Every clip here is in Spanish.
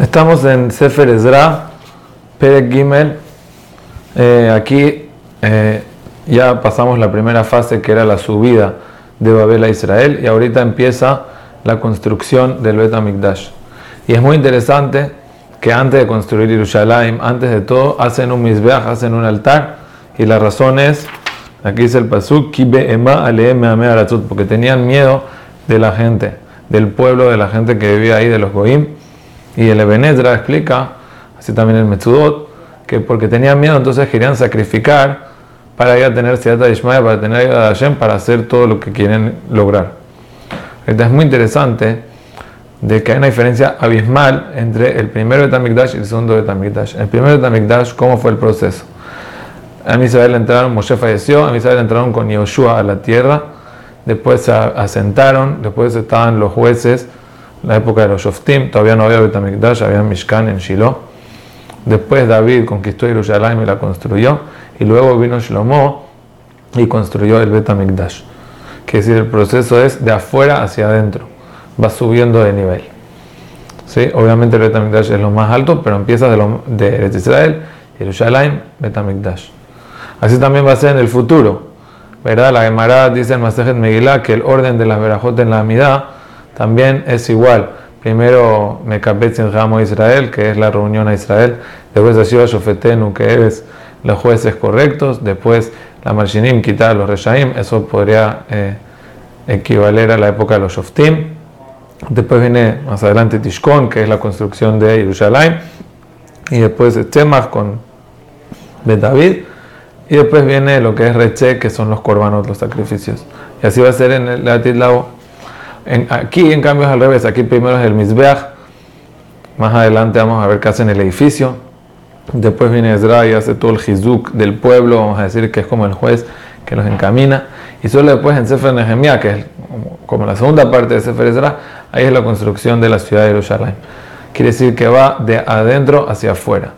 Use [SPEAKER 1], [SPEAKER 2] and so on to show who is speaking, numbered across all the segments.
[SPEAKER 1] Estamos en Sefer Ezra, Perek Gimel. Eh, aquí eh, ya pasamos la primera fase que era la subida de Babel a Israel y ahorita empieza la construcción del Bet HaMikdash. Y es muy interesante que antes de construir Jerusalén, antes de todo, hacen un misbeach, hacen un altar y la razón es, aquí dice el pasuk, porque tenían miedo de la gente, del pueblo, de la gente que vivía ahí, de los goim y el Ebenezra explica, así también el Metzudot, que porque tenían miedo entonces querían sacrificar para ir a tener Siddhartha Ishmael, para tener ayuda de Hashem, para hacer todo lo que quieren lograr. Entonces es muy interesante de que hay una diferencia abismal entre el primero Betamikdash y el segundo Betamikdash. El primero Betamikdash, ¿cómo fue el proceso? A Israel entraron, Moshe falleció, a Israel entraron con Yoshua a la tierra, después se asentaron, después estaban los jueces, la época de los Shoftim, todavía no había Betamikdash, había Mishkan en Shiloh. Después David conquistó Jerusalén y la construyó, y luego vino Shlomo y construyó el Betamikdash. Que decir, el proceso es de afuera hacia adentro, va subiendo de nivel. ¿Sí? Obviamente el Betamikdash es lo más alto, pero empieza de, lo, de Israel, Jerusalén, Betamikdash. Así también va a ser en el futuro. ¿Verdad? La Gemara dice en Masejet Megillah que el orden de las verajot en la Amidad también es igual. Primero Mekabetz en Ramo Israel, que es la reunión a Israel. Después Ashiva Shofetenu, que es los jueces correctos. Después la Marshinim, quitar los Reshaim. Eso podría eh, equivaler a la época de los Shoftim. Después viene más adelante Tishkon, que es la construcción de Jerusalén. Y después Tzemach con Bet David. Y después viene lo que es Reche, que son los corbanos, los sacrificios. Y así va a ser en el Aquí, en cambio, es al revés. Aquí primero es el Mizbeach. Más adelante vamos a ver qué en el edificio. Después viene Ezra y hace todo el Hizuk del pueblo. Vamos a decir que es como el juez que los encamina. Y solo después en Sefer Nehemiah, que es como la segunda parte de Sefer Ezra, ahí es la construcción de la ciudad de Jerusalén. Quiere decir que va de adentro hacia afuera.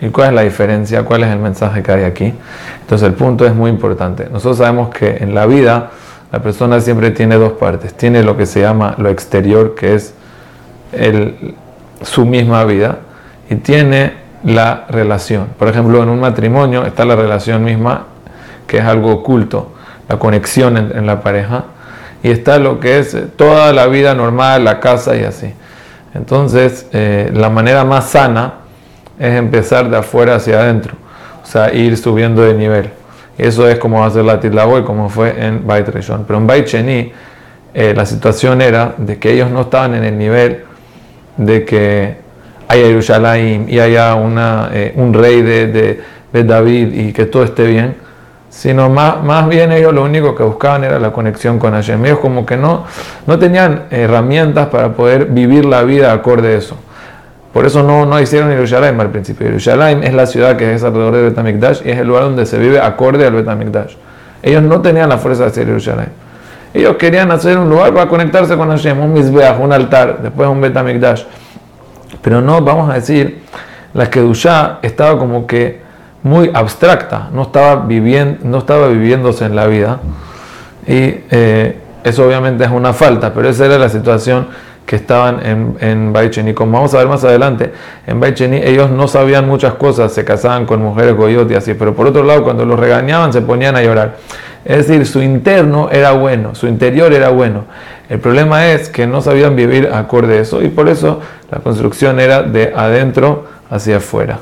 [SPEAKER 1] ¿Y cuál es la diferencia? ¿Cuál es el mensaje que hay aquí? Entonces el punto es muy importante. Nosotros sabemos que en la vida la persona siempre tiene dos partes. Tiene lo que se llama lo exterior, que es su misma vida, y tiene la relación. Por ejemplo, en un matrimonio está la relación misma, que es algo oculto, la conexión en, la pareja, y está lo que es toda la vida normal, la casa y así. Entonces, eh, la manera más sana es empezar de afuera hacia adentro, o sea, ir subiendo de nivel. Eso es como va a ser la como fue en Rishon. Pero en Sheni, eh, la situación era de que ellos no estaban en el nivel de que haya Jerusalén y haya una, eh, un rey de, de, David y que todo esté bien, sino más, más bien ellos lo único que buscaban era la conexión con Hashem. Ellos como que no, no tenían herramientas para poder vivir la vida acorde a eso. Por eso no, no hicieron Jerusalén al principio. Jerusalén es la ciudad que es alrededor de Betamikdash y es el lugar donde se vive acorde al Betamikdash. Ellos no tenían la fuerza de hacer Jerusalén. Ellos querían hacer un lugar para conectarse con Hashem, un Mizbeach, un altar, después un Betamikdash. Pero no, vamos a decir, la Kedushá estaba como que muy abstracta, no estaba, viviendo, no estaba viviéndose en la vida. Y eh, eso obviamente es una falta, pero esa era la situación que estaban en, en Baicheni. Como vamos a ver más adelante, en Baicheni ellos no sabían muchas cosas, se casaban con mujeres goyot y así, pero por otro lado, cuando los regañaban se ponían a llorar. Es decir, su interno era bueno, su interior era bueno. El problema es que no sabían vivir acorde a eso y por eso la construcción era de adentro hacia afuera.